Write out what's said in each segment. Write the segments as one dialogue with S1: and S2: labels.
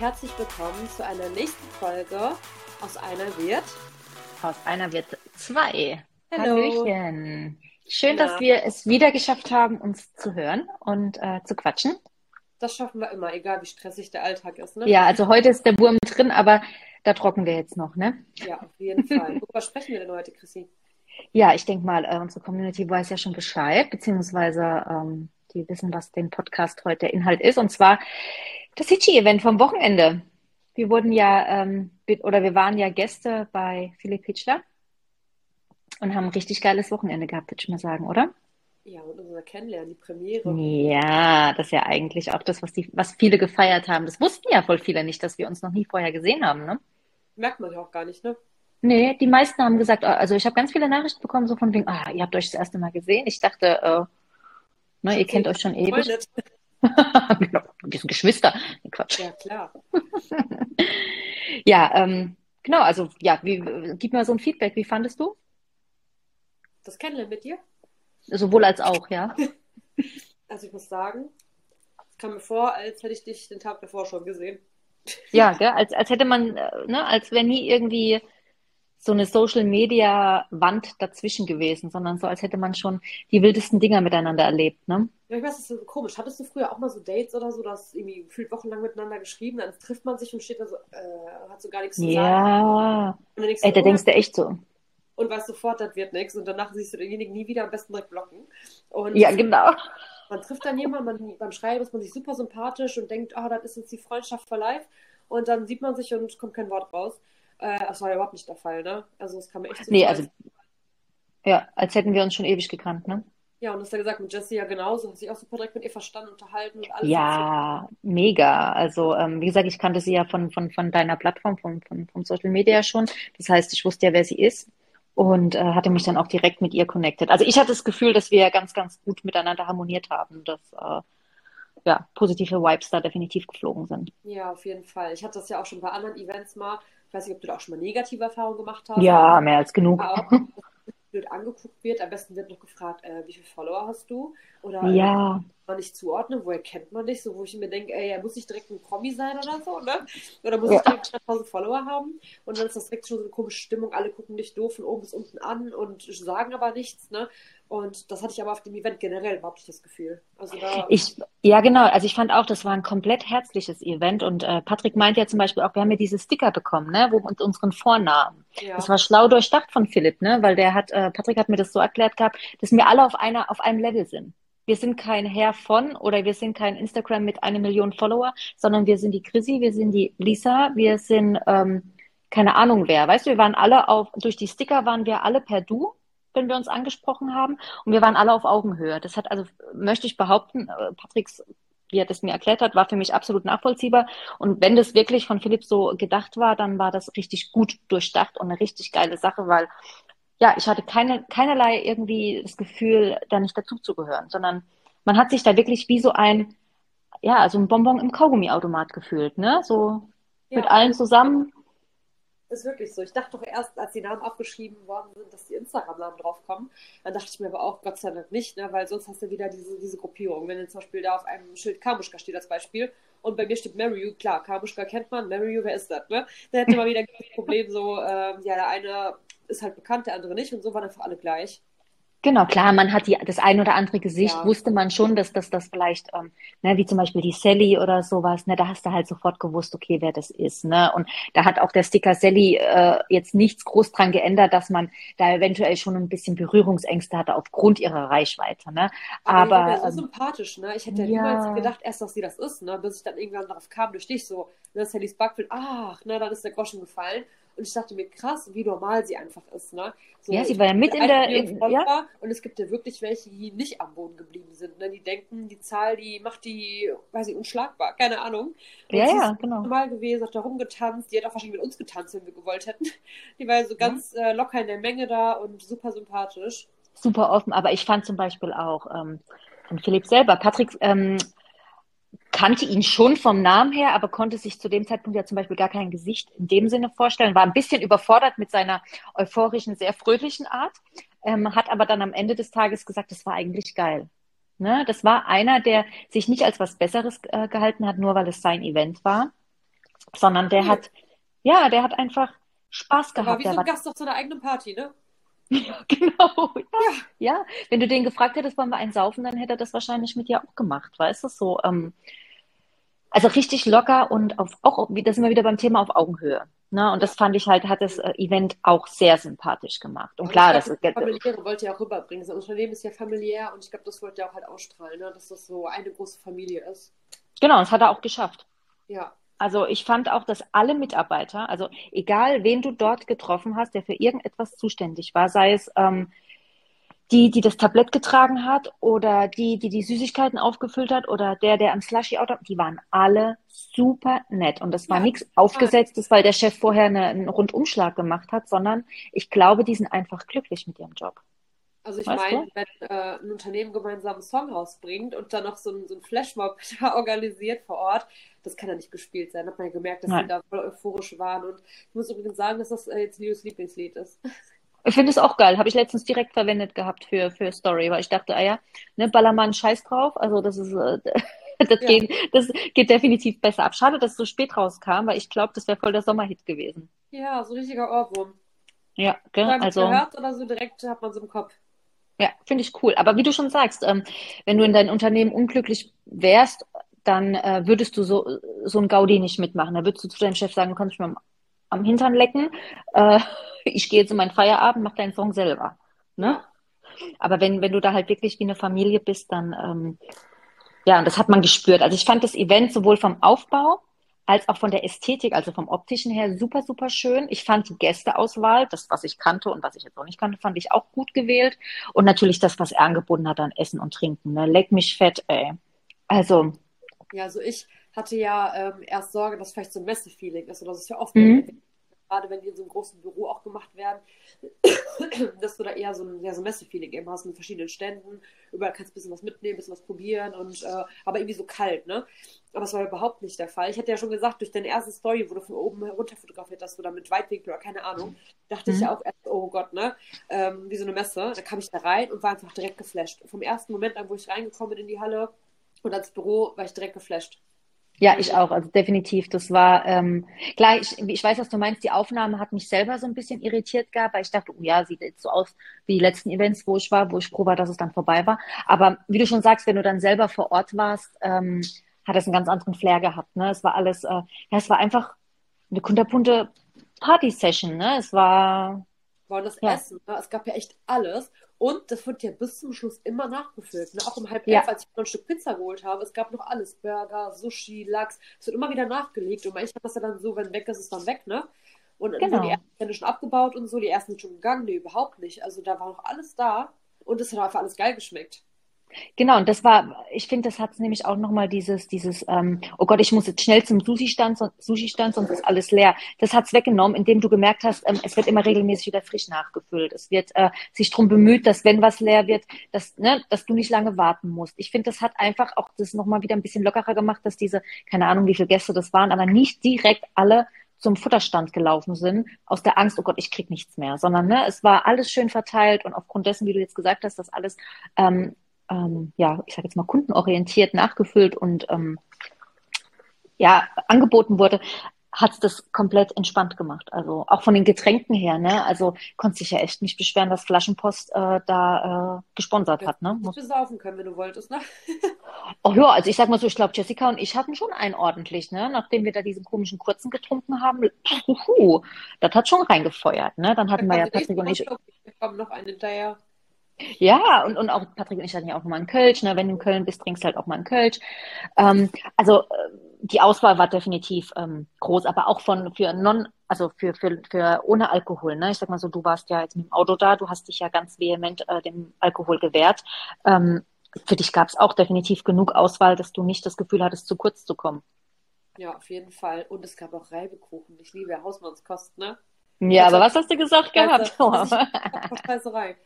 S1: herzlich willkommen zu einer nächsten Folge aus einer wird.
S2: Aus einer wird zwei.
S1: Hallo.
S2: Hallöchen. Schön,
S1: Ja.
S2: dass wir es wieder geschafft haben, uns zu hören und äh, zu quatschen.
S1: Das schaffen wir immer, egal wie stressig der Alltag ist, ne?
S2: Ja, also heute ist der Wurm drin, aber da trocken wir jetzt noch, ne?
S1: Ja, auf jeden Fall. Worüber sprechen wir denn heute, Chrissy?
S2: Ja, ich denke mal, äh, unsere Community weiß ja schon Bescheid, beziehungsweise ähm, die wissen, was den Podcast heute der Inhalt ist. Und zwar das Hitchi-Event vom Wochenende. Wir wurden ja, ähm, oder wir waren ja Gäste bei Philipp Hitchler und haben ein richtig geiles Wochenende gehabt, würde ich mal sagen, oder?
S1: Ja, und unser Kennenlernen, die Premiere.
S2: Ja, das ist ja eigentlich auch das, was die, was viele gefeiert haben. Das wussten ja voll viele nicht, dass wir uns noch nie vorher gesehen haben, ne?
S1: Merkt man ja auch gar nicht, ne?
S2: Nee, die meisten haben gesagt, also ich habe ganz viele Nachrichten bekommen, so von wegen, ah, ihr habt euch das erste Mal gesehen. Ich dachte, äh, ne, ihr kennt euch schon ewig. Genau, wir sind Geschwister. Quatsch.
S1: Ja, klar.
S2: Ja, ähm, genau, also ja, wie, gib mir so ein Feedback. Wie fandest du?
S1: Das Kennenlernen mit dir?
S2: Sowohl als auch, ja.
S1: Also ich muss sagen, es kam mir vor, als hätte ich dich den Tag davor schon gesehen.
S2: Ja, gell? Als, als hätte man, äh, ne, als wäre nie irgendwie so eine Social Media Wand dazwischen gewesen, sondern so, als hätte man schon die wildesten Dinger miteinander erlebt, ne?
S1: Ja, ich weiß, das ist so komisch. Hattest du früher auch mal so Dates oder so, dass irgendwie gefühlt wochenlang miteinander geschrieben, dann trifft man sich und steht da so, äh, hat so gar nichts zu sagen.
S2: Ja.
S1: Und dann denkst
S2: Ey, da denkst du echt so.
S1: und weißt sofort, das wird nichts. Und danach siehst du denjenigen nie wieder, am besten direkt blocken. Und
S2: Ja, genau.
S1: man trifft dann jemanden, man, beim Schreiben ist man sich super sympathisch und denkt, ah, das ist jetzt die Freundschaft for life. Und dann sieht man sich und kommt kein Wort raus. Äh, das war ja überhaupt nicht der Fall, ne? Also es kam mir echt so
S2: Nee, also,
S1: als-
S2: ja, als hätten wir uns schon ewig gekannt, ne?
S1: Ja, und hast ja gesagt, mit Jessie ja genauso, hat sich auch super direkt mit ihr verstanden, unterhalten und alles.
S2: Ja, mega. Also, ähm, wie gesagt, ich kannte sie ja von, von, von deiner Plattform, von, von, von Social Media schon. Das heißt, ich wusste ja, wer sie ist und äh, hatte mich dann auch direkt mit ihr connected. Also ich hatte das Gefühl, dass wir ganz, ganz gut miteinander harmoniert haben, dass äh, ja, positive Vibes da definitiv geflogen sind.
S1: Ja, auf jeden Fall. Ich hatte das ja auch schon bei anderen Events mal. Ich weiß nicht, ob du da auch schon mal negative Erfahrungen gemacht hast.
S2: Ja, mehr als genug.
S1: Auch, dass blöd angeguckt wird. Am besten wird noch gefragt, äh, wie viele Follower hast du? Oder
S2: Ja,
S1: man nicht zuordnen, woher kennt man dich? So, wo ich mir denke, ey, muss nicht direkt ein Promi sein oder so, ne? Oder muss
S2: Ja.
S1: ich direkt 1000 Follower haben? Und dann ist das direkt schon so eine komische Stimmung. Alle gucken dich doof von oben bis unten an und sagen aber nichts, ne? Und das hatte ich aber auf dem Event generell überhaupt nicht das Gefühl. Also da,
S2: Ich, ja, genau. Also ich fand auch, das war ein komplett herzliches Event. Und äh, Patrick meint ja zum Beispiel auch, wir haben ja diese Sticker bekommen, ne, wo mit unseren Vornamen.
S1: ja,
S2: Das war schlau durchdacht von Philipp, ne, weil der hat, äh, Patrick hat mir das so erklärt gehabt, dass wir alle auf einer, auf einem Level sind. Wir sind kein Herr von oder wir sind kein Instagram mit einer Million Follower, sondern wir sind die Chrissy, wir sind die Lisa, wir sind ähm, keine Ahnung wer. Weißt du, wir waren alle auf, durch die Sticker waren wir alle per Du, wenn wir uns angesprochen haben. Und wir waren alle auf Augenhöhe. Das hat also, möchte ich behaupten, äh, Patricks, wie er das mir erklärt hat, war für mich absolut nachvollziehbar. Und wenn das wirklich von Philipp so gedacht war, dann war das richtig gut durchdacht und eine richtig geile Sache, weil ja, ich hatte keine, keinerlei irgendwie das Gefühl, da nicht dazuzugehören, sondern man hat sich da wirklich wie so ein, ja, so ein Bonbon im Kaugummiautomat gefühlt, ne? So mit
S1: ja,
S2: allen zusammen.
S1: Ist wirklich so. Ich dachte doch erst, als die Namen aufgeschrieben worden sind, dass die Instagram-Namen draufkommen. Dann dachte ich mir aber auch, Gott sei Dank nicht, ne? weil sonst hast du wieder diese, diese Gruppierung. Wenn jetzt zum Beispiel da auf einem Schild Kamuschka steht als Beispiel und bei mir steht Mariu, klar, Kamuschka kennt man, Mariu, wer ist das? Ne? Da hätte man wieder das Problem so, ähm, ja, der eine ist halt bekannt, der andere nicht und so waren einfach alle gleich.
S2: Genau, klar, man hat die, das ein oder andere Gesicht,
S1: Ja.
S2: wusste man schon, dass das, das vielleicht, ähm, ne, wie zum Beispiel die Sally oder sowas, ne, da hast du halt sofort gewusst, okay, wer das ist, ne, und da hat auch der Sticker Sally äh, jetzt nichts groß dran geändert, dass man da eventuell schon ein bisschen Berührungsängste hatte aufgrund ihrer Reichweite, ne,
S1: Aber, ja
S2: ähm,
S1: so sympathisch, ne? Ich hätte ja niemals gedacht, erst, dass sie das ist, ne? Bis ich dann irgendwann darauf kam durch dich so, ne, Sallys Backfield, ach, ne, dann ist der Groschen gefallen. Und ich dachte mir, krass, wie normal sie einfach ist, ne? So,
S2: Ja, sie war ja mit in der- in-
S1: Follower Und es gibt ja wirklich welche, die nicht am Boden geblieben sind, ne? Die denken, die Zahl, die macht die, weiß ich, unschlagbar, keine Ahnung. Und
S2: ja, ja,
S1: ist
S2: genau.
S1: normal gewesen, hat da rumgetanzt, die hat auch wahrscheinlich mit uns getanzt, wenn wir gewollt hätten. Die war so ganz äh, locker in der Menge da und super sympathisch.
S2: super offen, aber ich fand zum Beispiel auch ähm, von Philipp selber, Patrick ähm, kannte ihn schon vom Namen her, aber konnte sich zu dem Zeitpunkt ja zum Beispiel gar kein Gesicht in dem Sinne vorstellen, war ein bisschen überfordert mit seiner euphorischen, sehr fröhlichen Art, ähm, hat aber dann am Ende des Tages gesagt, das war eigentlich geil. Ne? Das war einer, der sich nicht als was Besseres äh, gehalten hat, nur weil es sein Event war, sondern der hat, ja, der hat einfach Spaß
S1: Aber
S2: gehabt.
S1: wie
S2: Der
S1: so ein Gast auf seiner eigenen Party, ne?
S2: Ja, genau. Ja,
S1: Ja.
S2: ja. Wenn du den gefragt hättest, wollen wir einen saufen, dann hätte er das wahrscheinlich mit dir auch gemacht, weißt du, so. Ähm, also richtig locker und auf, auch, da sind wir wieder beim Thema auf Augenhöhe. Ne? Und das fand ich halt, hat das äh, Event auch sehr sympathisch gemacht. Und
S1: Aber
S2: klar,
S1: ich
S2: das
S1: das Familiäre wollte er auch rüberbringen. Sein Unternehmen ist ja familiär und ich glaube, das wollte er auch halt ausstrahlen, ne? dass das so eine große Familie ist.
S2: genau, das hat er auch geschafft.
S1: Ja.
S2: Also ich fand auch, dass alle Mitarbeiter, also egal wen du dort getroffen hast, der für irgendetwas zuständig war, sei es ähm, die, die das Tablett getragen hat oder die, die die Süßigkeiten aufgefüllt hat oder der, der am Slushy-Auto, die waren alle super nett. Und das war
S1: Ja,
S2: nichts Aufgesetztes, weil der Chef vorher eine, einen Rundumschlag gemacht hat, sondern ich glaube, die sind einfach glücklich mit ihrem Job.
S1: Also ich
S2: Weißt
S1: meine,
S2: du?
S1: wenn äh, ein Unternehmen gemeinsam einen Song rausbringt und dann noch so ein, so ein Flashmob da organisiert vor Ort, das kann ja nicht gespielt sein. Hat man ja gemerkt, dass
S2: Nein.
S1: die da voll euphorisch waren. Und ich muss übrigens sagen, dass das äh, jetzt Leos Lieblingslied ist.
S2: Ich finde es auch geil. Habe ich letztens direkt verwendet gehabt für, für Story, weil ich dachte, ah ja, ne, Ballermann, scheiß drauf. Also das ist, äh, das
S1: Ja.
S2: geht, das geht definitiv besser ab. Schade, dass es so spät rauskam, weil ich glaube, das wäre voll der Sommerhit gewesen.
S1: Ja, so richtiger Ohrwurm.
S2: Ja, gell?
S1: Sagen
S2: Also,
S1: gehört oder so direkt hat man so im Kopf.
S2: ja, finde ich cool. Aber wie du schon sagst, ähm, wenn du in deinem Unternehmen unglücklich wärst, dann äh, würdest du so, so ein Gaudi nicht mitmachen. Da würdest du zu deinem Chef sagen, du kannst mich mal am, am Hintern lecken. Äh, ich gehe jetzt in meinen Feierabend, mach deinen Song selber. Ne? Aber wenn, wenn du da halt wirklich wie eine Familie bist, dann, ähm, ja, und das hat man gespürt. Also ich fand das Event sowohl vom Aufbau als auch von der Ästhetik, also vom optischen her, super, super schön. Ich fand die Gästeauswahl, das, was ich kannte und was ich jetzt auch nicht kannte, fand ich auch gut gewählt. Und natürlich das, was er angeboten hat an Essen und Trinken. Ne? Leck mich fett, ey. Also,
S1: Ja, also ich hatte ja ähm, erst Sorge, dass vielleicht so ein Messe-Feeling ist. Und das ist ja oft,
S2: Mhm.
S1: Gerade wenn die in so einem großen Büro auch gemacht werden, dass du da eher so ein, ja, so ein Messe-Feeling eben hast mit verschiedenen Ständen. Überall kannst du ein bisschen was mitnehmen, ein bisschen was probieren und äh, aber irgendwie so kalt, ne? Aber das war überhaupt nicht der Fall. Ich hatte ja schon gesagt, durch deine erste Story, wo du von oben runter fotografiert hast oder mit Weitwinkel oder keine Ahnung, dachte ich
S2: Mhm.
S1: ja auch erst, oh Gott, ne? Ähm, wie so eine Messe. Da kam ich da rein und war einfach direkt geflasht. Vom ersten Moment an, wo ich reingekommen bin in die Halle und ans Büro, war ich direkt geflasht.
S2: Ja, ich auch, also definitiv. Das war, ähm, klar, ich, ich weiß, was du meinst. Die Aufnahme hat mich selber so ein bisschen irritiert gehabt, weil ich dachte, oh ja, sieht jetzt so aus wie die letzten Events, wo ich war, wo ich froh war, dass es dann vorbei war. Aber wie du schon sagst, wenn du dann selber vor Ort warst, ähm, hat es einen ganz anderen Flair gehabt. Ne? Es war alles, äh, ja, es war einfach eine kunterbunte Party-Session. Ne? Es war,
S1: war und das
S2: Ja.
S1: Essen. Ne? Es gab ja echt alles. Und das wird ja bis zum Schluss immer nachgefüllt. Ne? Auch um halb
S2: Ja.
S1: elf, als ich noch ein Stück Pizza geholt habe, es gab noch alles. Burger, Sushi, Lachs. Es wird immer wieder nachgelegt. Und manchmal ist das ja dann so, wenn weg ist, ist dann weg, ne? Und dann
S2: Genau.
S1: wurden die ersten Stände schon abgebaut und so. Die ersten sind schon gegangen. Nee, überhaupt nicht. Also da war noch alles da. Und es hat einfach alles geil geschmeckt.
S2: Genau, und das war, ich finde, das hat nämlich auch nochmal dieses, dieses, ähm, oh Gott, ich muss jetzt schnell zum Sushi-Stand, Sushi-Stand, sonst ist alles leer. Das hat's weggenommen, indem du gemerkt hast, ähm, es wird immer regelmäßig wieder frisch nachgefüllt. Es wird äh, sich drum bemüht, dass wenn was leer wird, dass, ne, dass du nicht lange warten musst. Ich finde, das hat einfach auch das nochmal wieder ein bisschen lockerer gemacht, dass diese, keine Ahnung, wie viele Gäste das waren, aber nicht direkt alle zum Futterstand gelaufen sind, aus der Angst, oh Gott, ich krieg nichts mehr, sondern ne, es war alles schön verteilt und aufgrund dessen, wie du jetzt gesagt hast, dass alles ähm, ähm, ja, ich sage jetzt mal kundenorientiert nachgefüllt und ähm, ja, angeboten wurde, hat es das komplett entspannt gemacht. Also auch von den Getränken her, ne? Also konnte sich ja echt nicht beschweren, dass Flaschenpost äh, da äh, gesponsert hat, ne? Muss,
S1: du saufen können, wenn du wolltest, ne?
S2: oh ja, also ich sag mal so, ich glaube, Jessica und ich hatten schon einen ordentlich, ne? Nachdem wir da diesen komischen kurzen getrunken haben, puhu, das hat schon reingefeuert, ne? Dann hatten wir ja Patrick und ich
S1: Wir bekommen noch einen hinterher.
S2: Ja, und, und auch Patrick und ich hatten ja auch mal einen Kölsch. Ne? Wenn du in Köln bist, trinkst du halt auch mal einen Kölsch. Ähm, also äh, die Auswahl war definitiv ähm, groß, aber auch von für non, also für, für, für ohne Alkohol. Ne? Ich sag mal so, du warst ja jetzt mit dem Auto da, du hast dich ja ganz vehement äh, dem Alkohol gewehrt. Ähm, für dich gab es auch definitiv genug Auswahl, dass du nicht das Gefühl hattest, zu kurz zu kommen.
S1: Ja, auf jeden Fall. Und es gab auch Reibekuchen. Ich liebe Hausmannskost, ne?
S2: Ja,
S1: Also-
S2: aber was hast du gesagt gehabt?
S1: Also, Scheißerei.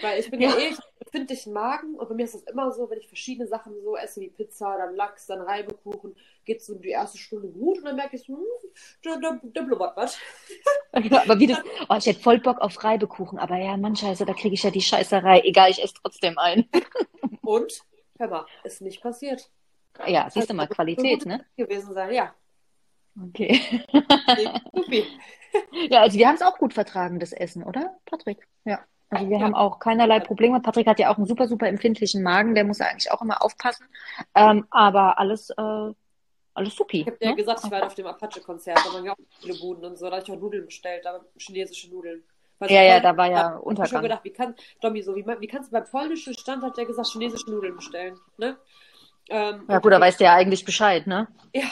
S1: Weil ich bin ja,
S2: Ja.
S1: eh, ich hab empfindlichen Magen und bei mir ist das immer so, wenn ich verschiedene Sachen so esse, wie Pizza, dann Lachs, dann Reibekuchen, geht so die erste Stunde gut und dann merke ich so, hm, da, da, da blubbert was.
S2: aber wie das, oh, ich hätte voll Bock auf Reibekuchen, aber ja, Mann, scheiße, da kriege ich ja die Scheißerei. Egal, ich esse trotzdem ein.
S1: Und, hör mal, ist nicht passiert.
S2: Ja, siehst du mal,
S1: Also,
S2: Qualität,
S1: so
S2: ne?
S1: gewesen sein, ja.
S2: Okay. ja, also wir haben es auch gut vertragen, das Essen, oder, Patrick? Ja. Also wir ja. haben auch keinerlei Probleme. Patrick hat ja auch einen super, super empfindlichen Magen, der muss eigentlich auch immer aufpassen. Ähm, aber alles, äh, alles supi.
S1: Ich habe ja ne? gesagt, ich war auf dem Apache-Konzert, da waren ja auch viele Buden und so, da habe ich auch Nudeln bestellt, aber chinesische Nudeln.
S2: Was ja, ja, da war ja Untergang. Ich habe
S1: gedacht, wie kann, Domi, so, wie, wie kannst du beim polnischen Stand, hat der gesagt, chinesische Nudeln bestellen, ne?
S2: Ähm, ja gut, da weißt du ja eigentlich Bescheid, ne?
S1: Ja,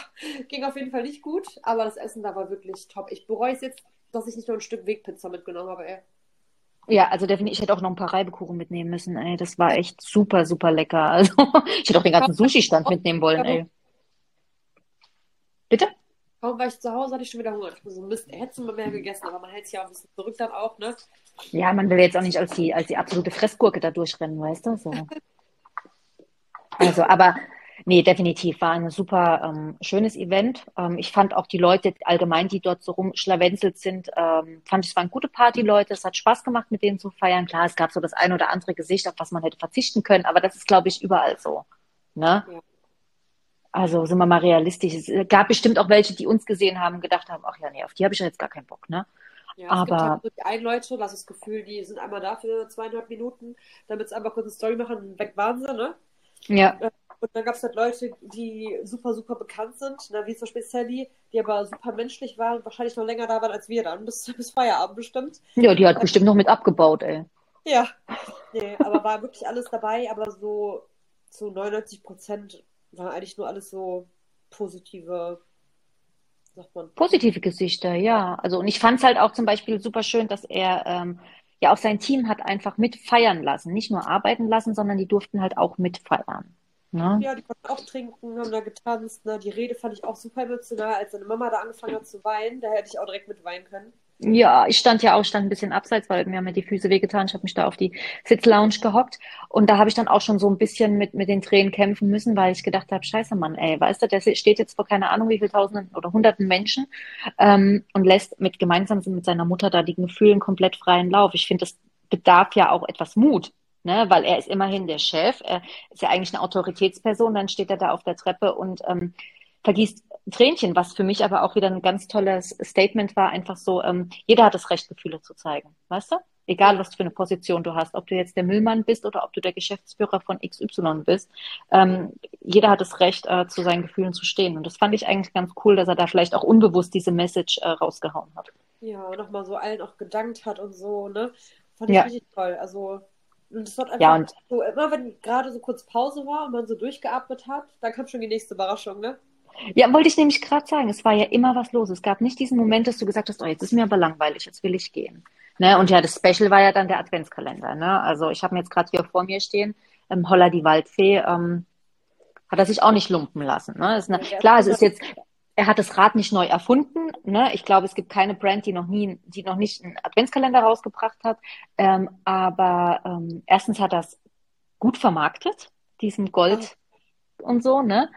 S1: ging auf jeden Fall nicht gut, aber das Essen da war wirklich top. Ich bereue es jetzt, dass ich nicht nur ein Stück Wegpizza mitgenommen habe, ey.
S2: Ja, also definitiv, ich hätte auch noch ein paar Reibekuchen mitnehmen müssen, ey. Das war echt super, super lecker. Also, ich hätte auch den ganzen Sushi-Stand mitnehmen wollen, ey. Bitte?
S1: Kaum war ich zu Hause, hatte ich schon wieder Hunger. Ich so, Mist, hättest du mal mehr gegessen, aber man hält sich ja auch ein bisschen zurück dann auch, ne?
S2: Ja, man will jetzt auch nicht als die, als die absolute Fressgurke da durchrennen, weißt du? So. Also, aber nee, definitiv war ein super ähm, schönes Event. Ähm, ich fand auch die Leute allgemein, die dort so rumschlawenzelt sind, ähm, fand ich, es waren gute Partyleute. Es hat Spaß gemacht, mit denen zu feiern. Klar, es gab so das ein oder andere Gesicht, auf was man hätte verzichten können, aber das ist, glaube ich, überall so. Ne? Ja. Also sind wir mal realistisch. Es gab bestimmt auch welche, die uns gesehen haben und gedacht haben, ach ja, nee, auf die habe ich ja jetzt gar keinen Bock, ne?
S1: Ja, aber es gibt halt so ein Leute, das ist das Gefühl, die sind einmal da für zweieinhalb Minuten, damit sie einfach kurz eine Story machen und weg waren sie, ne?
S2: Ja.
S1: Und dann gab es halt Leute, die super, super bekannt sind, ne, wie zum Beispiel Sally, die aber super menschlich waren und wahrscheinlich noch länger da waren als wir dann, bis, bis Feierabend bestimmt.
S2: Ja, die hat bestimmt noch mit abgebaut, ey.
S1: Ja, nee, aber war wirklich alles dabei, aber so zu 99 Prozent war eigentlich nur alles so positive
S2: sagt man. Positive Gesichter, ja. Also und ich fand es halt auch zum Beispiel super schön, dass er ähm, ja auch sein Team hat einfach mit feiern lassen. Nicht nur arbeiten lassen, sondern die durften halt auch mitfeiern.
S1: Ne? Ja, die konnten auch trinken, haben da getanzt. Ne? Die Rede fand ich auch super emotional, als seine Mama da angefangen hat zu weinen. Da hätte ich auch direkt mit weinen können.
S2: Ja, ich stand ja auch, stand ein bisschen abseits, weil mir haben ja die Füße wehgetan. Ich habe mich da auf die Sitzlounge gehockt und da habe ich dann auch schon so ein bisschen mit, mit den Tränen kämpfen müssen, weil ich gedacht habe, scheiße Mann, ey, weißt du, der steht jetzt vor keine Ahnung wie viel Tausenden oder Hunderten Menschen ähm, und lässt mit gemeinsam mit seiner Mutter da die Gefühlen komplett freien Lauf. Ich finde, das bedarf ja auch etwas Mut, ne? weil er ist immerhin der Chef, er ist ja eigentlich eine Autoritätsperson, dann steht er da auf der Treppe und ähm, vergießt Tränchen, was für mich aber auch wieder ein ganz tolles Statement war, einfach so, ähm, jeder hat das Recht, Gefühle zu zeigen, weißt du? Egal, was für eine Position du hast, ob du jetzt der Müllmann bist oder ob du der Geschäftsführer von XY bist, ähm, jeder hat das Recht, äh, zu seinen Gefühlen zu stehen. Und das fand ich eigentlich ganz cool, dass er da vielleicht auch unbewusst diese Message äh, rausgehauen hat.
S1: Ja, nochmal so allen auch gedankt hat und so, ne? Fand ich ja. richtig toll. Also, und es hat einfach
S2: ja, und
S1: so, immer wenn gerade so kurz Pause war und man so durchgeatmet hat, dann kam schon die nächste Überraschung, ne?
S2: Ja, wollte ich nämlich gerade sagen, es war ja immer was los. Es gab nicht diesen Moment, dass du gesagt hast, oh, jetzt ist mir aber langweilig, jetzt will ich gehen. Ne? Und ja, das Special war ja dann der Adventskalender. Ne? Also ich habe mir jetzt gerade hier vor mir stehen, ähm, Holla die Waldfee, ähm, hat er sich auch nicht lumpen lassen. Ne? Ist eine, klar, es ist jetzt, er hat das Rad nicht neu erfunden. Ne? Ich glaube, es gibt keine Brand, die noch nie, die noch nicht einen Adventskalender rausgebracht hat. Ähm, aber ähm, erstens hat er es gut vermarktet, diesen Gold und so, ne?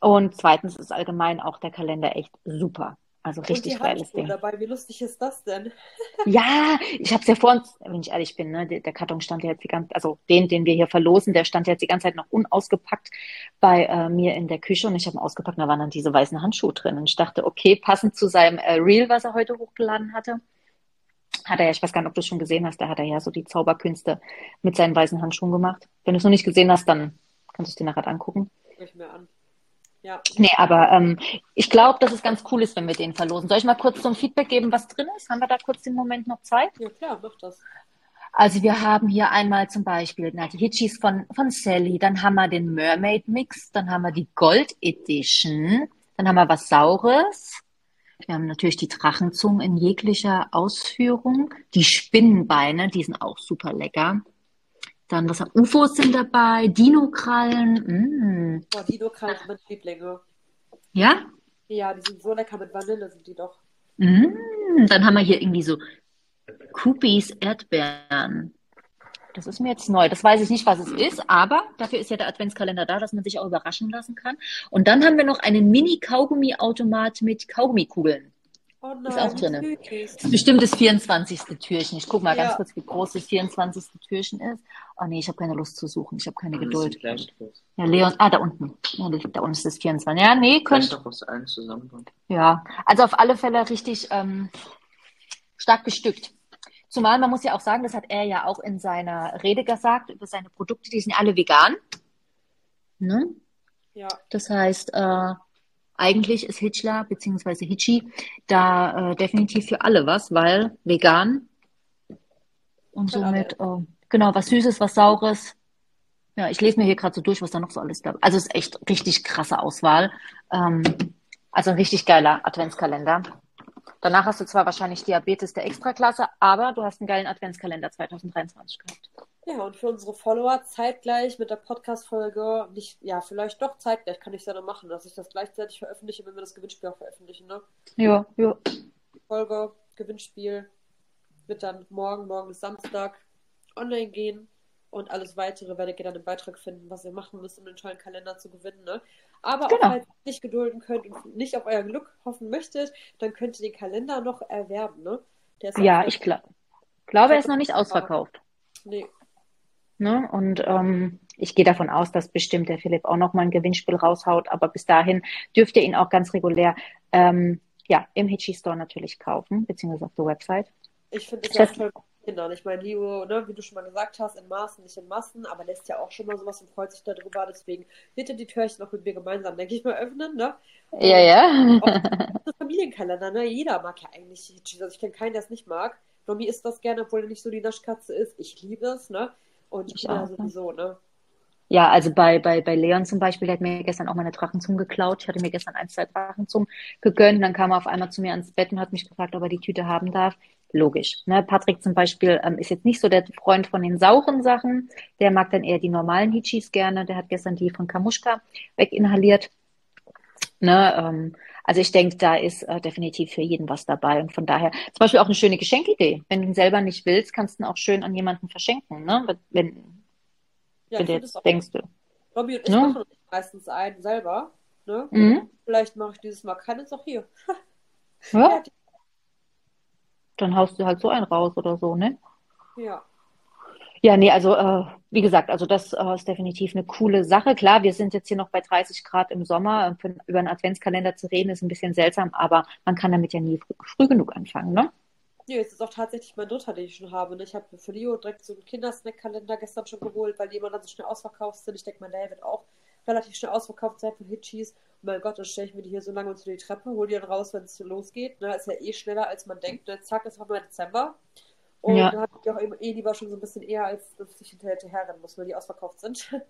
S2: Und zweitens ist allgemein auch der Kalender echt super. Also richtig und geiles Ding.
S1: dabei, wie lustig ist das denn?
S2: ja, ich habe es ja vor uns, wenn ich ehrlich bin, ne, der, Karton stand ja jetzt die ganze, also den, den wir hier verlosen, der stand ja jetzt die ganze Zeit noch unausgepackt bei äh, mir in der Küche und ich habe ihn ausgepackt, da waren dann diese weißen Handschuhe drin und ich dachte, okay, passend zu seinem äh, Reel, was er heute hochgeladen hatte, hat er ja, ich weiß gar nicht, ob du es schon gesehen hast, da hat er ja so die Zauberkünste mit seinen weißen Handschuhen gemacht. Wenn du es noch nicht gesehen hast, dann kannst du es dir nachher angucken.
S1: Ich mir an. Ja.
S2: Nee, aber ähm, ich glaube, dass es ganz cool ist, wenn wir den verlosen. Soll ich mal kurz zum Feedback geben, was drin ist? Haben wir da kurz den Moment noch Zeit?
S1: Ja, klar, mach das.
S2: Also wir haben hier einmal zum Beispiel na, die Hitchis von, von Sally, dann haben wir den Mermaid Mix, dann haben wir die Gold Edition, dann haben wir was Saures. Wir haben natürlich die Drachenzungen in jeglicher Ausführung. Die Spinnenbeine, die sind auch super lecker. Dann, was haben UFOs sind dabei, Dino-Krallen. Mm.
S1: Oh, Dino-Krallen sind meine Lieblinge.
S2: Ja?
S1: Ja, die sind so lecker mit Vanille, sind die doch.
S2: Mm. Dann haben wir hier irgendwie so Coopies Erdbeeren. Das ist mir jetzt neu. Das weiß ich nicht, was es ist, aber dafür ist ja der Adventskalender da, dass man sich auch überraschen lassen kann. Und dann haben wir noch einen Mini-Kaugummi-Automat mit Kaugummikugeln.
S1: Oh
S2: Ist auch
S1: nein,
S2: drin. ist bestimmt das 24. Türchen. Ich gucke mal ganz
S1: Ja.
S2: kurz, wie groß das 24. Türchen ist. Oh nee, ich habe keine Lust zu suchen. Ich habe keine
S3: Das
S2: Geduld. Ja, Leon, ah, da unten. Ja, da unten ist das 24. Ja, nee, könnte. Ja, also auf alle Fälle richtig ähm, stark bestückt. Zumal man muss ja auch sagen, das hat er ja auch in seiner Rede gesagt über seine Produkte, die sind alle vegan. Ne?
S1: Ja,
S2: Das heißt, äh, eigentlich ist Hitchler bzw. Hitchi da äh, definitiv für alle was, weil vegan und
S1: Für
S2: somit, äh, genau, was Süßes, was Saures. Ja, ich lese mir hier gerade so durch, was da noch so alles gab. Also es ist echt richtig krasse Auswahl. Ähm, also ein richtig geiler Adventskalender. Danach hast du zwar wahrscheinlich Diabetes der Extraklasse, aber du hast einen geilen Adventskalender 2023 gehabt.
S1: Ja, und für unsere Follower zeitgleich mit der Podcast-Folge, nicht, ja, vielleicht doch zeitgleich, kann ich es ja noch machen, dass ich das gleichzeitig veröffentliche, wenn wir das Gewinnspiel auch veröffentlichen, ne?
S2: Ja, ja.
S1: Folge, Gewinnspiel wird dann morgen, morgen ist Samstag, online gehen und alles weitere werdet ihr dann im Beitrag finden, was ihr machen müsst, um den tollen Kalender zu gewinnen, ne? Aber
S2: Genau.
S1: auch falls ihr nicht gedulden könnt und nicht auf euer Glück hoffen möchtet, dann könnt ihr den Kalender noch erwerben, ne? Der ist
S2: Ja, ich glaub, glaube, er ist noch nicht ausverkauft.
S1: Nee,
S2: Ne? Und ähm, ich gehe davon aus, dass bestimmt der Philipp auch noch mal ein Gewinnspiel raushaut. Aber bis dahin dürft ihr ihn auch ganz regulär ähm, ja, im Hitchi Store natürlich kaufen, beziehungsweise auf der Website.
S1: Ich finde es
S2: Das-
S1: ja toll Kindern. Ich meine, Leo, ne, wie du schon mal gesagt hast, in Maßen, nicht in Massen, aber lässt ja auch schon mal sowas und freut sich darüber. Deswegen wird er die Türchen noch mit mir gemeinsam, denke ich mal, öffnen. Ne?
S2: Ja, ja.
S1: Das Familienkalender, ne? Jeder mag ja eigentlich Hitchis. Also ich kenne keinen, der es nicht mag. Nomi isst das gerne, obwohl er nicht so die Naschkatze ist. Ich liebe es, ne? Und
S2: Ich
S1: Kinder
S2: auch,
S1: sowieso, ne?
S2: Ja, also bei, bei, bei Leon zum Beispiel, der hat mir gestern auch meine Drachenzungen geklaut. Ich hatte mir gestern ein, zwei Drachenzungen gegönnt. Dann kam er auf einmal zu mir ans Bett und hat mich gefragt, ob er die Tüte haben darf. Logisch. Ne? Patrick zum Beispiel ähm, ist jetzt nicht so der Freund von den sauren Sachen. Der mag dann eher die normalen Hitchis gerne. Der hat gestern die von Kamuschka weginhaliert. Ne? Ähm, also ich denke, da ist äh, definitiv für jeden was dabei. Und von daher zum Beispiel auch eine schöne Geschenkidee. Wenn du ihn selber nicht willst, kannst du ihn auch schön an jemanden verschenken. Ne? Wenn,
S1: Ja,
S2: wenn du jetzt
S1: auch.
S2: denkst, du.
S1: Nomi und ich
S2: Ne?
S1: machen meistens einen selber, ne?
S2: Mhm.
S1: Vielleicht mache ich dieses Mal keines auch hier.
S2: Ja, dann haust du halt so einen raus oder so, ne?
S1: Ja.
S2: Ja, nee, also äh, wie gesagt, also das äh, ist definitiv eine coole Sache. Klar, wir sind jetzt hier noch bei 30 Grad im Sommer. Für, über einen Adventskalender zu reden ist ein bisschen seltsam, aber man kann damit ja nie früh, früh genug anfangen, ne?
S1: Nee, es ist auch tatsächlich mein dritter, den ich schon habe. Ne? Ich habe für Leo direkt so einen Kindersnack-Kalender gestern schon geholt, weil die immer dann so schnell ausverkauft sind. Ich denke, mein Dad wird auch relativ schnell ausverkauft sein von Hitchis. Und mein Gott, dann stelle ich mir die hier so lange unter die Treppe, hole die dann raus, wenn es losgeht. Ne? Ist ja eh schneller, als man denkt. Ne? Zack, ist auch mal Dezember. Und
S2: Ja.
S1: da habe ich auch eh lieber schon so ein bisschen eher, als dass ich hinterher herrennen muss, weil die ausverkauft sind.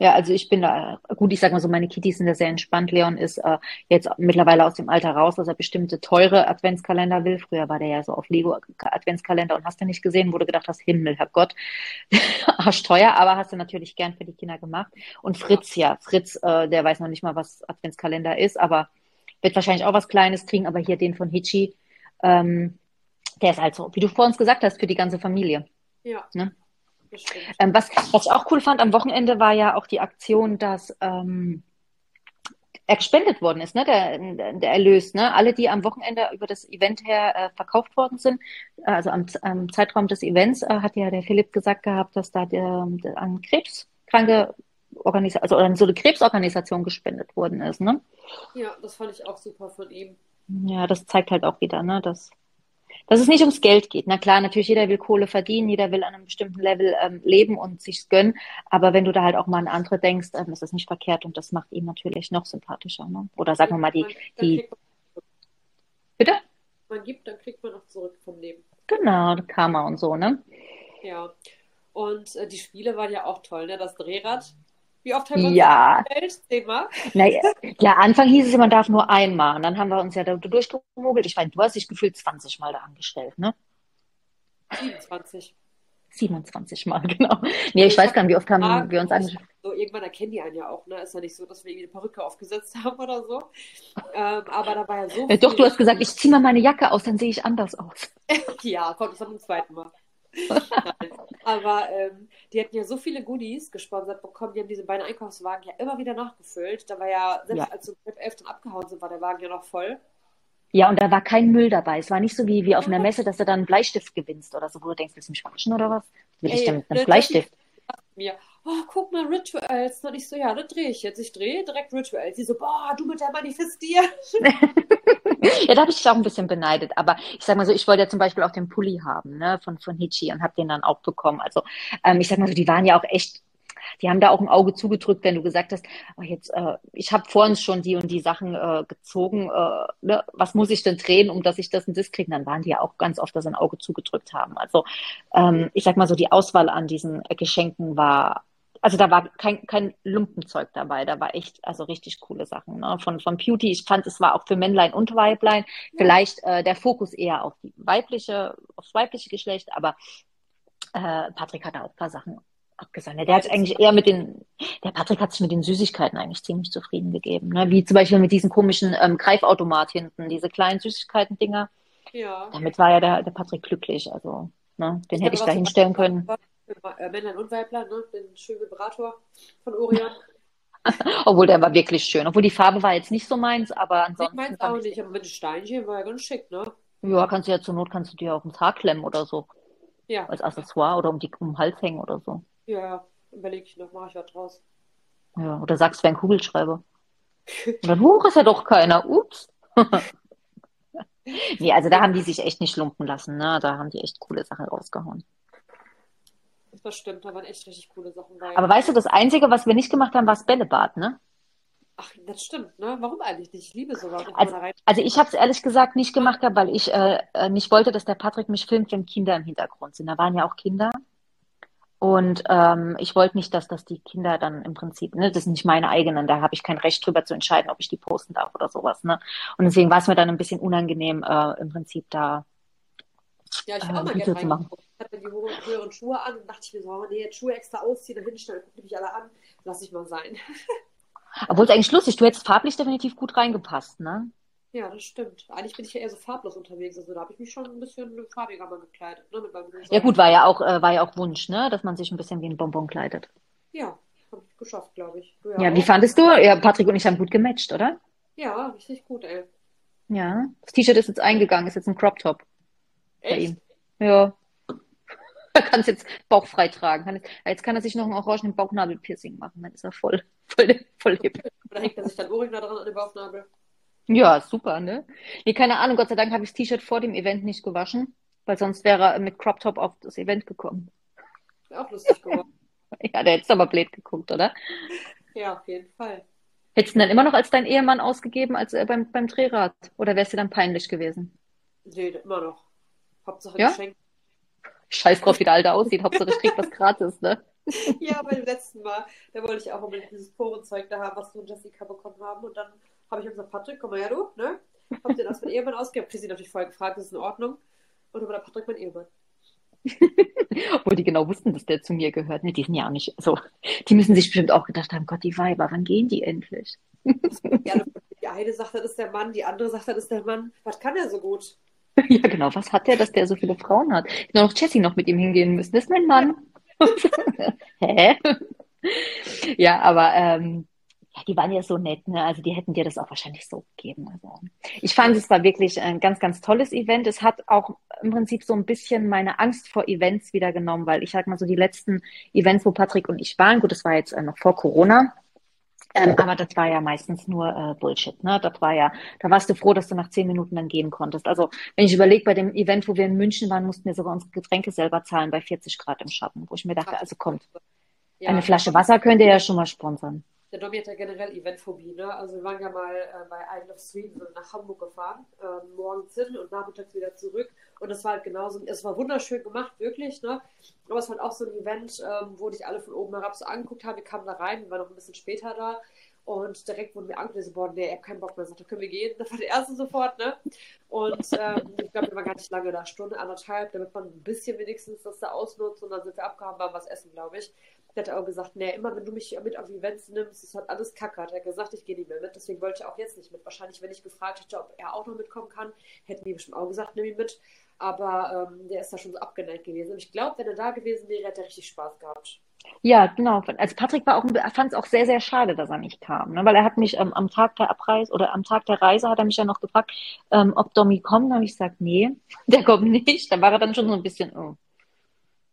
S2: Ja, also ich bin da, gut, ich sag mal so, meine Kitties sind da sehr entspannt. Leon ist äh, jetzt mittlerweile aus dem Alter raus, dass er bestimmte teure Adventskalender will. Früher war der ja so auf Lego Adventskalender und hast du nicht gesehen, wo du gedacht hast, Himmel, Herrgott, arschteuer, aber hast du natürlich gern für die Kinder gemacht. Und Fritz, ja, Fritz, äh, der weiß noch nicht mal, was Adventskalender ist, aber wird wahrscheinlich auch was Kleines kriegen, aber hier den von Hitchi, ähm, der ist halt so, wie du vor uns gesagt hast, für die ganze Familie.
S1: ja.
S2: Ne? Ähm, was, was ich auch cool fand, am Wochenende war ja auch die Aktion, dass ähm, er gespendet worden ist, ne? Der, der Erlös, ne? Alle, die am Wochenende über das Event her äh, verkauft worden sind, also am, am Zeitraum des Events, äh, hat ja der Philipp gesagt gehabt, dass da der, der an krebskranke Organisation, also an so eine Krebsorganisation gespendet worden ist, ne?
S1: Ja, das fand ich auch super von ihm.
S2: Ja, das zeigt halt auch wieder, ne, dass, dass es nicht ums Geld geht. Na klar, natürlich, jeder will Kohle verdienen, jeder will an einem bestimmten Level ähm, leben und sich's gönnen. Aber wenn du da halt auch mal an andere denkst, ähm, ist das nicht verkehrt und das macht ihn natürlich noch sympathischer, ne? Oder sagen wir mal die, die, bitte?
S1: man gibt, dann kriegt man auch zurück vom Leben.
S2: Genau, Karma und so, ne?
S1: Ja. Und äh, die Spiele waren ja auch toll, ne? Das Drehrad. Wie oft haben wir uns
S2: Ja.
S1: das gestellt? Zehnmal?
S2: Naja, ja, Anfang hieß es, man darf nur einmal. Und dann haben wir uns ja da durchgemogelt. Ich meine, du hast dich gefühlt 20 Mal da angestellt, ne?
S1: 27.
S2: 27 Mal, genau. Nee, ich weiß gar nicht, wie oft haben wir uns angestellt.
S1: So, irgendwann erkennen die einen ja auch, ne? Ist ja nicht so, dass wir irgendwie eine Perücke aufgesetzt haben oder so. Ähm, aber da war ja so
S2: Äh, doch, du hast gesagt, ich ziehe mal meine Jacke aus, dann sehe ich anders aus.
S1: Ja, kommt es dann zum zweiten Mal. Aber ähm, die hatten ja so viele Goodies gesponsert bekommen, die haben diese beiden Einkaufswagen ja immer wieder nachgefüllt. Da war ja, selbst
S2: Ja.
S1: als wir um 11 dann abgehauen sind, war der Wagen ja noch voll.
S2: Ja, und da war kein Müll dabei. Es war nicht so wie, wie auf einer Messe, dass du dann einen Bleistift gewinnst oder so, wo du denkst, willst du mich verarschen oder was? Will ich denn mit einem Bleistift?
S1: Mir, oh, guck mal, Rituals. Und ich so, ja, das drehe ich jetzt. Ich drehe direkt Rituals. Sie so, boah, du mit der Manifestier.
S2: ja, da habe ich dich auch ein bisschen beneidet. Aber ich sag mal so, ich wollte ja zum Beispiel auch den Pulli haben, ne, von, von Hitchi und habe den dann auch bekommen. Also, ähm, ich sag mal so, die waren ja auch echt die haben da auch ein Auge zugedrückt, wenn du gesagt hast, oh jetzt, äh, ich habe vor uns schon die und die Sachen äh, gezogen, äh, ne? was muss ich denn drehen, um dass ich das und das kriege? Dann waren die ja auch ganz oft, dass sie ein Auge zugedrückt haben. Also ähm, ich sag mal so, die Auswahl an diesen Geschenken war also da war kein, kein Lumpenzeug dabei, da war echt, also richtig coole Sachen. Ne? Von, von Beauty, ich fand, es war auch für Männlein und Weiblein, vielleicht äh, der Fokus eher auf die weibliche, aufs weibliche Geschlecht, aber äh, Patrick hatte auch ein paar Sachen abgesagt. Der hat eigentlich eher mit den, der Patrick hat sich mit den Süßigkeiten eigentlich ziemlich zufrieden gegeben. Ne? Wie zum Beispiel mit diesem komischen ähm, Greifautomat hinten, diese kleinen Süßigkeiten-Dinger. Ja. Damit war ja der, der Patrick glücklich. Also, ne? den ich hätte ich da hinstellen können.
S1: Äh, Männlein und Weiblein, ne? den schönen Vibrator von Orion.
S2: Obwohl der war wirklich schön. Obwohl die Farbe war jetzt nicht so meins, aber ansonsten.
S1: Ich meins auch nicht, aber mit den Steinchen war ja ganz schick, ne?
S2: Ja, kannst du ja zur Not kannst du dir auf den Haar klemmen oder so. Ja. Als Accessoire oder um, die, um den Hals hängen oder so.
S1: Ja, überlege ich noch, mache ich was draus.
S2: Ja, oder sagst, du, wäre ein Kugelschreiber. Und dann, hoch ist ja doch keiner. Ups. nee, also da haben die sich echt nicht lumpen lassen. Ne? Da haben die echt coole Sachen rausgehauen.
S1: Das stimmt, da waren echt richtig coole Sachen bei.
S2: Aber weißt du, das Einzige, was wir nicht gemacht haben, war das Bällebad, ne?
S1: Ach, das stimmt, ne? Warum eigentlich nicht? Ich liebe sowas.
S2: Also, also ich habe es ehrlich gesagt nicht gemacht, weil ich äh, äh, nicht wollte, dass der Patrick mich filmt, wenn Kinder im Hintergrund sind. Da waren ja auch Kinder. Und ähm, ich wollte nicht, dass das die Kinder dann im Prinzip, ne, das sind nicht meine eigenen, da habe ich kein Recht drüber zu entscheiden, ob ich die posten darf oder sowas. Ne? Und deswegen war es mir dann ein bisschen unangenehm, äh, im Prinzip da
S1: ja, ich äh, auch mal gerne zu machen. Ich hatte die höheren Schuhe an und dachte ich mir so, oh, nee, jetzt Schuhe extra ausziehen, dann hinstellen, gucke mich alle an, lass ich mal sein.
S2: Obwohl es eigentlich lustig, du hättest farblich definitiv gut reingepasst, ne?
S1: Ja, das stimmt. Eigentlich bin ich ja eher so farblos unterwegs. Also da habe ich mich schon ein bisschen farbiger mal gekleidet. Ne,
S2: ja gut, war ja auch, äh, war ja auch Wunsch, ne? Dass man sich ein bisschen wie ein Bonbon kleidet.
S1: Ja, habe ich geschafft, glaube ich.
S2: Ja, ja wie fandest du? Ja, Patrick und ich haben gut gematcht, oder?
S1: Ja, richtig gut, ey.
S2: Ja. Das T-Shirt ist jetzt eingegangen, ist jetzt ein Crop Top. Echt? Bei ihm. Ja. Er kann es jetzt bauchfrei tragen. Jetzt kann er sich noch einen orangen Bauchnabel-Piercing machen. Dann ist er voll, voll, voll hip.
S1: Oder hängt er sich dann Ohrring da dran an den Bauchnabel?
S2: Ja, super, ne? Nee, keine Ahnung, Gott sei Dank habe ich das T-Shirt vor dem Event nicht gewaschen, weil sonst wäre er mit Crop Top auf das Event gekommen.
S1: Wäre auch lustig geworden.
S2: ja, der hätte aber blöd geguckt, oder?
S1: Ja, auf jeden Fall.
S2: Hättest du ihn dann immer noch als dein Ehemann ausgegeben als äh, beim, beim Drehrad? Oder wärst du dann peinlich gewesen?
S1: Nee, immer noch. Hauptsache
S2: ja? Geschenk. Scheiß drauf, wie der Alte aussieht. Hauptsache ich krieg was gratis, ne?
S1: ja, beim letzten Mal, da wollte ich auch unbedingt dieses Porenzeug da haben, was du und Jessica bekommen haben. Und dann habe ich gesagt, Patrick, komm mal her, du, ne? Habt ihr das mit Ehemann ausgegeben? Hab sie natürlich vorher gefragt, ist in Ordnung? Und dann war der Patrick mein Ehemann.
S2: Obwohl die genau wussten, dass der zu mir gehört. Ne, die sind ja auch nicht so. Die müssen sich bestimmt auch gedacht haben, Gott, die Weiber, wann gehen die endlich?
S1: ja, die eine sagt, das ist der Mann, die andere sagt, das ist der Mann. Was kann er so gut?
S2: Ja, genau. Was hat der, dass der so viele Frauen hat? Ich noch Jessie noch mit ihm hingehen müssen. Das ist mein Mann. Hä? ja, aber ähm, ja, die waren ja so nett, ne? Also die hätten dir das auch wahrscheinlich so gegeben. Also ich fand, es war wirklich ein ganz, ganz tolles Event. Es hat auch im Prinzip so ein bisschen meine Angst vor Events wieder genommen, weil ich sag mal so die letzten Events, wo Patrick und ich waren, gut, das war jetzt äh, noch vor Corona. Ähm, aber das war ja meistens nur äh, Bullshit, ne? Das war ja, da warst du froh, dass du nach zehn Minuten dann gehen konntest. Also, wenn ich überlege, bei dem Event, wo wir in München waren, mussten wir sogar unsere Getränke selber zahlen bei 40 Grad im Schatten, wo ich mir dachte, also kommt. Ja, eine Flasche Wasser könnt ihr ja schon mal sponsern
S1: der Domi hat ja generell Eventphobie. Ne? Also wir waren ja mal äh, bei Isle of Sweden nach Hamburg gefahren, ähm, morgens hin und nachmittags wieder zurück. Und das war halt genauso, es war wunderschön gemacht, wirklich. Ne? Aber es war halt auch so ein Event, ähm, wo dich alle von oben herab so angeguckt haben. Wir kamen da rein, wir waren noch ein bisschen später da. Und direkt wurden wir angewiesen worden, ich habe keinen Bock mehr. Sagte, können wir gehen? Das war der erste sofort, ne? Und ähm, ich glaube, wir waren gar nicht lange da, Stunde, anderthalb, damit man ein bisschen wenigstens das da ausnutzt. Und dann sind wir abgehauen, waren was essen, glaube ich. Der hat auch gesagt, nee, immer wenn du mich mit auf Events nimmst, ist halt alles kacke. Hat er gesagt, ich gehe nicht mehr mit. Deswegen wollte ich auch jetzt nicht mit. Wahrscheinlich, wenn ich gefragt hätte, ob er auch noch mitkommen kann, hätten die bestimmt auch gesagt, nimm ihn mit. aber ähm, der ist da schon so abgeneigt gewesen. Und ich glaube, wenn er da gewesen wäre, hätte er richtig Spaß gehabt.
S2: Ja, genau. Also Patrick war auch, fand es auch sehr, sehr schade, dass er nicht kam, ne? weil er hat mich ähm, am Tag der Abreise oder am Tag der Reise hat er mich ja noch gefragt, ähm, ob Domi kommt. Da habe ich gesagt, nee, der kommt nicht. Da war er dann schon so ein bisschen, oh,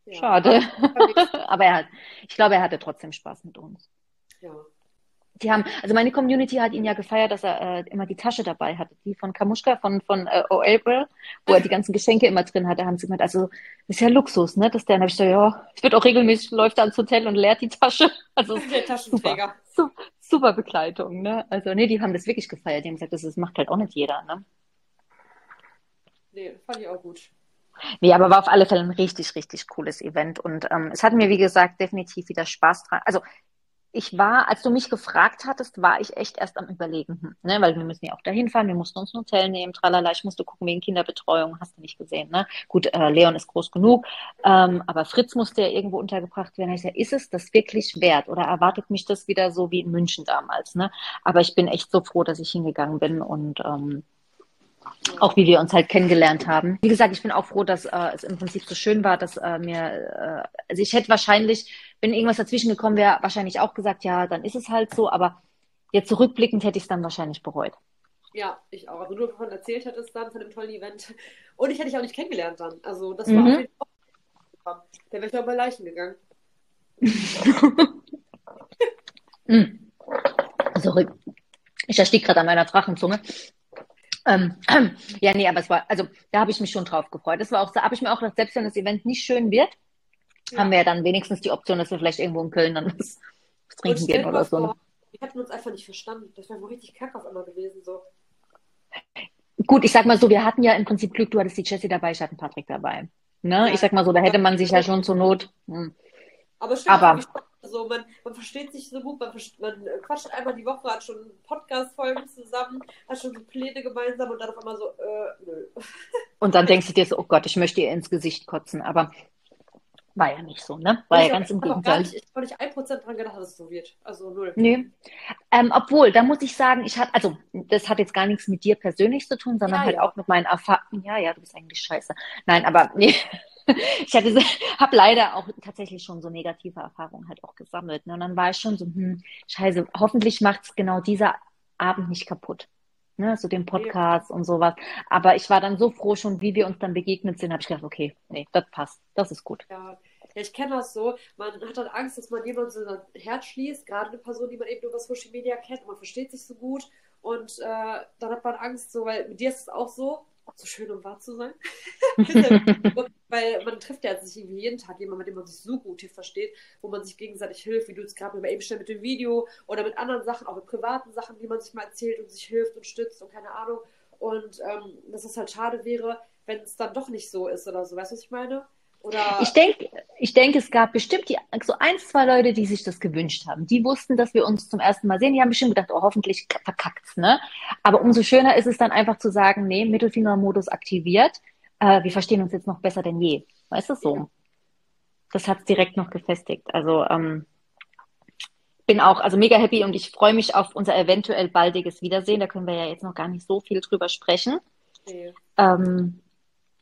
S2: ja. schade. Aber er hat, ich glaube, er hatte trotzdem Spaß mit uns. Ja die haben, also meine Community hat ihn ja gefeiert, dass er äh, immer die Tasche dabei hatte, die von Kamuschka, von, von äh, O. April, wo er die ganzen Geschenke immer drin hatte, haben sie gemeint, also ist ja Luxus, ne? Dass der, dann habe ich gesagt, ja, es wird auch regelmäßig, läuft er ans Hotel und leert die Tasche. Also der Taschenträger. Super, super Begleitung, ne? Also nee, die haben das wirklich gefeiert. Die haben gesagt, das, das macht halt auch nicht jeder, ne?
S1: Nee, fand ich auch gut.
S2: Nee, aber war auf alle Fälle ein richtig, richtig cooles Event. Und ähm, es hat mir, wie gesagt, definitiv wieder Spaß dran. Also ich war, als du mich gefragt hattest, war ich echt erst am Überlegen, hm, ne? weil wir müssen ja auch dahin fahren, wir mussten uns ein Hotel nehmen, tralala, ich musste gucken wegen Kinderbetreuung, hast du nicht gesehen, ne? Gut, äh, Leon ist groß genug, ähm, aber Fritz musste ja irgendwo untergebracht werden. Ich sage, ist es das wirklich wert oder erwartet mich das wieder so wie in München damals, ne? Aber ich bin echt so froh, dass ich hingegangen bin und ähm, auch wie wir uns halt kennengelernt haben. Wie gesagt, ich bin auch froh, dass äh, es im Prinzip so schön war, dass äh, mir, äh, also ich hätte wahrscheinlich, wenn irgendwas dazwischen gekommen wäre, wahrscheinlich auch gesagt, ja, dann ist es halt so, aber jetzt zurückblickend hätte ich es dann wahrscheinlich bereut.
S1: Ja, ich auch. Also nur davon erzählt hättest dann, von dem tollen Event. Und ich hätte dich auch nicht kennengelernt dann. Also das war mhm. auf jeden Fall. Da wäre ich auch bei Leichen gegangen.
S2: mm. Sorry. Ich erstieg gerade an meiner Drachenzunge. Ähm, ähm, ja, nee, aber es war, also da habe ich mich schon drauf gefreut. Das war auch, da habe ich mir auch gedacht, selbst wenn das Event nicht schön wird, ja. haben wir ja dann wenigstens die Option, dass wir vielleicht irgendwo in Köln dann was, was trinken gehen oder so.
S1: Vor, wir hätten uns einfach nicht verstanden. Das wäre wohl richtig kacke auf einmal gewesen, so.
S2: Gut, ich sag mal so, wir hatten ja im Prinzip Glück, du hattest die Jessie dabei, ich hatte Patrick dabei. Ne? Ja. Ich sag mal so, da hätte man sich ja schon zur Not. Hm.
S1: Aber stimmt, aber, so, man, man versteht sich so gut, man, man quatscht einmal die Woche, hat schon Podcast-Folgen zusammen, hat schon so Pläne gemeinsam und dann auf einmal so, äh, nö.
S2: Und dann denkst du dir so, oh Gott, ich möchte ihr ins Gesicht kotzen, aber war ja nicht so, ne? War ja ganz im Gegenteil.
S1: ich habe nicht ein Prozent dran gedacht, dass es so wird. Also null.
S2: Nee. Ähm, obwohl, da muss ich sagen, ich hatte, also das hat jetzt gar nichts mit dir persönlich zu tun, sondern ja, halt ja. auch mit meinen Erfahrungen. Ja, ja, du bist eigentlich scheiße. Nein, aber nee. ich hatte, habe leider auch tatsächlich schon so negative Erfahrungen halt auch gesammelt. Ne? Und dann war ich schon so, hm, scheiße, hoffentlich macht es genau dieser Abend nicht kaputt. Ne? So den Podcast ja. und sowas. Aber ich war dann so froh schon, wie wir uns dann begegnet sind, habe ich gedacht, okay, nee, das passt. Das ist gut.
S1: Ja. Ja, ich kenne das so. Man hat dann Angst, dass man jemanden so sein Herz schließt, gerade eine Person, die man eben über Social Media kennt, und man versteht sich so gut. Und äh, dann hat man Angst, so, weil mit dir ist es auch so, so schön, um wahr zu sein. Weil man trifft ja sich irgendwie jeden Tag jemanden, mit dem man sich so gut hier versteht, wo man sich gegenseitig hilft, wie du jetzt gerade eben schnell mit dem Video oder mit anderen Sachen, auch mit privaten Sachen, die man sich mal erzählt und sich hilft und stützt und keine Ahnung. Und ähm, dass es halt schade wäre, wenn es dann doch nicht so ist oder so. Weißt du, was ich meine? Oder
S2: ich denke, ich denk, es gab bestimmt die, so ein, zwei Leute, die sich das gewünscht haben. Die wussten, dass wir uns zum ersten Mal sehen. Die haben bestimmt gedacht, oh, hoffentlich verkackt's, ne? Aber umso schöner ist es dann einfach zu sagen, nee, Mittelfingermodus aktiviert. Äh, wir verstehen uns jetzt noch besser denn je. Weißt du so? Das hat's direkt noch gefestigt. Also, ähm, bin auch also mega happy und ich freue mich auf unser eventuell baldiges Wiedersehen. Da können wir ja jetzt noch gar nicht so viel drüber sprechen. Okay. Ähm,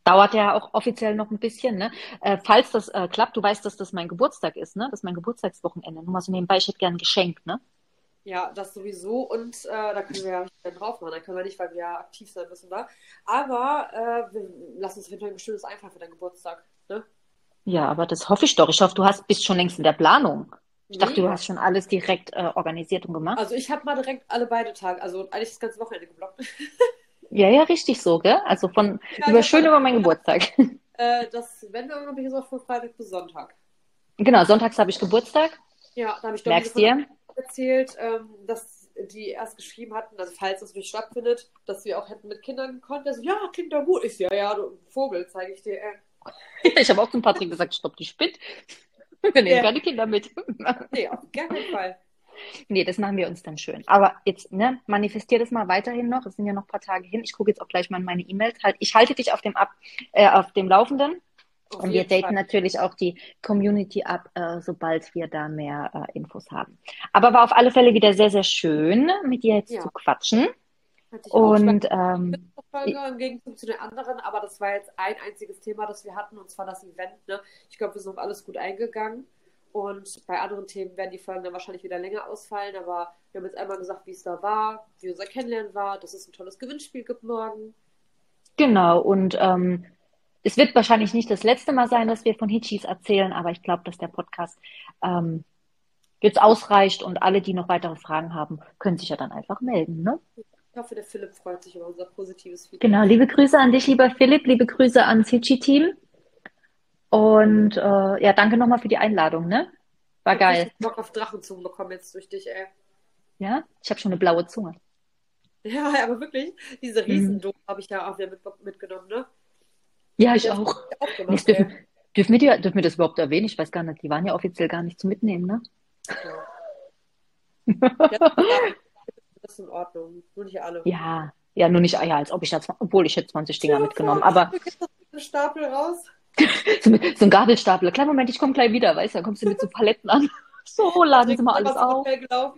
S2: dauert ja auch offiziell noch ein bisschen. Ne? Äh, falls das äh, klappt, du weißt, dass das mein Geburtstag ist, ne? Das ist mein Geburtstagswochenende. Nur mal so nebenbei, ich hätte gern ein Geschenk, ne?
S1: Ja, das sowieso. Und äh, da können wir ja drauf machen. Da können wir nicht, weil wir ja aktiv sein müssen da. Aber äh, wir lassen uns auf jeden Fall ein schönes Einfall für deinen Geburtstag. Ne?
S2: Ja, aber das hoffe ich doch. Ich hoffe, du hast, bist schon längst in der Planung. Ich nee. dachte, du hast schon alles direkt äh, organisiert und gemacht.
S1: Also ich habe mal direkt alle beide Tage, also eigentlich das ganze Wochenende geblockt.
S2: Ja, ja, richtig so, gell? Also von ja, über schön über meinen Geburtstag.
S1: Äh, das, wenn wir habe ich auch von Freitag bis Sonntag.
S2: Genau, sonntags habe ich Geburtstag.
S1: Ja, da habe ich
S2: Merkst dir?
S1: erzählt, ähm, dass die erst geschrieben hatten, also falls das nicht stattfindet, dass wir auch hätten mit Kindern gekonnt. Also, ja, klingt doch gut. Ich ja, ja, du Vogel, zeige ich dir. Äh.
S2: ich habe auch zum Patrick gesagt, stopp die Spit. Wir nehmen ja. keine Kinder mit.
S1: nee, auf gar keinen Fall.
S2: Nee, das machen wir uns dann schön. Aber jetzt, ne, manifestier das mal weiterhin noch. Es sind ja noch ein paar Tage hin. Ich gucke jetzt auch gleich mal in meine E-Mails. Halt, ich halte dich auf dem, ab, äh, auf dem Laufenden. Auf und wir daten Fall. natürlich auch die Community ab, äh, sobald wir da mehr äh, Infos haben. Aber war auf alle Fälle wieder sehr, sehr schön, mit dir jetzt ja. zu quatschen.
S1: Hatte ich auch. Ich
S2: Und ähm,
S1: Folge im Gegenzug zu den anderen, aber das war jetzt ein einziges Thema, das wir hatten, und zwar das Event. Ne? Ich glaube, wir sind auf alles gut eingegangen. Und bei anderen Themen werden die Folgen dann wahrscheinlich wieder länger ausfallen, aber wir haben jetzt einmal gesagt, wie es da war, wie unser Kennenlernen war, dass es ein tolles Gewinnspiel gibt morgen.
S2: genau, und ähm, es wird wahrscheinlich nicht das letzte Mal sein, dass wir von Hitchis erzählen, aber ich glaube, dass der Podcast ähm, jetzt ausreicht und alle, die noch weitere Fragen haben, können sich ja dann einfach melden, ne?
S1: Ich hoffe, der Philipp freut sich über unser positives Feedback.
S2: Genau, liebe Grüße an dich, lieber Philipp, liebe Grüße ans Hitchi-Team. Und äh, ja, danke nochmal für die Einladung, ne? War
S1: Ich hab
S2: geil.
S1: richtig Bock auf Drachenzungen bekommen jetzt durch dich, ey.
S2: Ja, ich habe schon eine blaue Zunge.
S1: Ja, aber wirklich, diese
S2: Mhm.
S1: Riesendose habe ich ja auch wieder mit, mitgenommen, ne?
S2: Ja, ich auch.
S1: ich auch
S2: Nee,
S1: gemacht,
S2: es dürfen, dürfen wir die, dürfen wir das überhaupt erwähnen? Ich weiß gar nicht. Die waren ja offiziell gar nicht zum Mitnehmen, ne?
S1: Ja. Ja, das ist in Ordnung. Nur nicht alle.
S2: Ja, ja, nur nicht, ja, als ob ich da, obwohl ich hätte 20 Dinger
S1: dir
S2: mitgenommen, aber
S1: Stapel raus.
S2: So, mit- so ein Gabelstapler. Kleinen Moment, ich komme gleich wieder, weißt du, dann kommst du mit so Paletten an. So, laden Sie mal alles auf.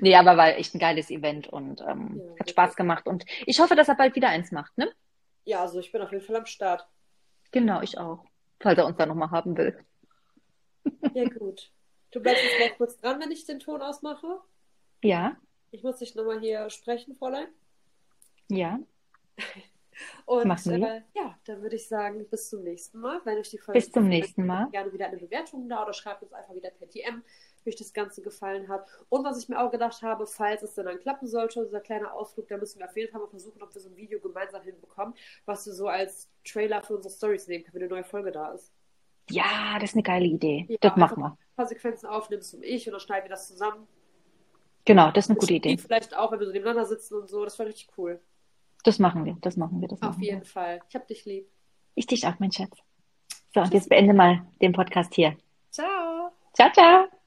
S2: Nee, aber war echt ein geiles Event und ähm,
S1: Ja,
S2: hat Spaß gemacht und ich hoffe, dass er bald wieder eins macht, ne?
S1: Ja, also ich bin auf jeden Fall am Start.
S2: Genau, ich auch. Falls er uns da nochmal haben will.
S1: Ja, gut. Du bleibst jetzt gleich kurz dran, wenn ich den Ton ausmache.
S2: Ja,
S1: Ich muss dich nochmal hier sprechen, Fräulein.
S2: ja.
S1: Und äh, ja, dann würde ich sagen, bis zum nächsten Mal. Wenn euch die Folge
S2: Bis zum nächsten Mal.
S1: gerne wieder eine Bewertung da oder schreibt uns einfach wieder per DM, wie euch das Ganze gefallen hat. Und was ich mir auch gedacht habe, falls es dann klappen sollte, unser kleiner Ausflug, da müssen wir auf jeden Fall mal versuchen, ob wir so ein Video gemeinsam hinbekommen, was wir so als Trailer für unsere Stories nehmen können, wenn eine neue Folge da ist.
S2: Ja, das ist eine geile Idee.
S1: Ja,
S2: Das machen wir.
S1: ein paar Sequenzen aufnimmst und ich und dann schneiden wir das zusammen.
S2: Genau, das ist eine gute Idee.
S1: vielleicht auch, wenn wir so nebeneinander sitzen und so. Das wäre richtig cool.
S2: Das machen wir, das machen wir, das
S1: Auf
S2: machen wir.
S1: jeden Fall. Ich hab dich lieb.
S2: Ich dich auch, mein Schatz. So, und jetzt beende mal den Podcast hier.
S1: Ciao.
S2: Ciao, ciao.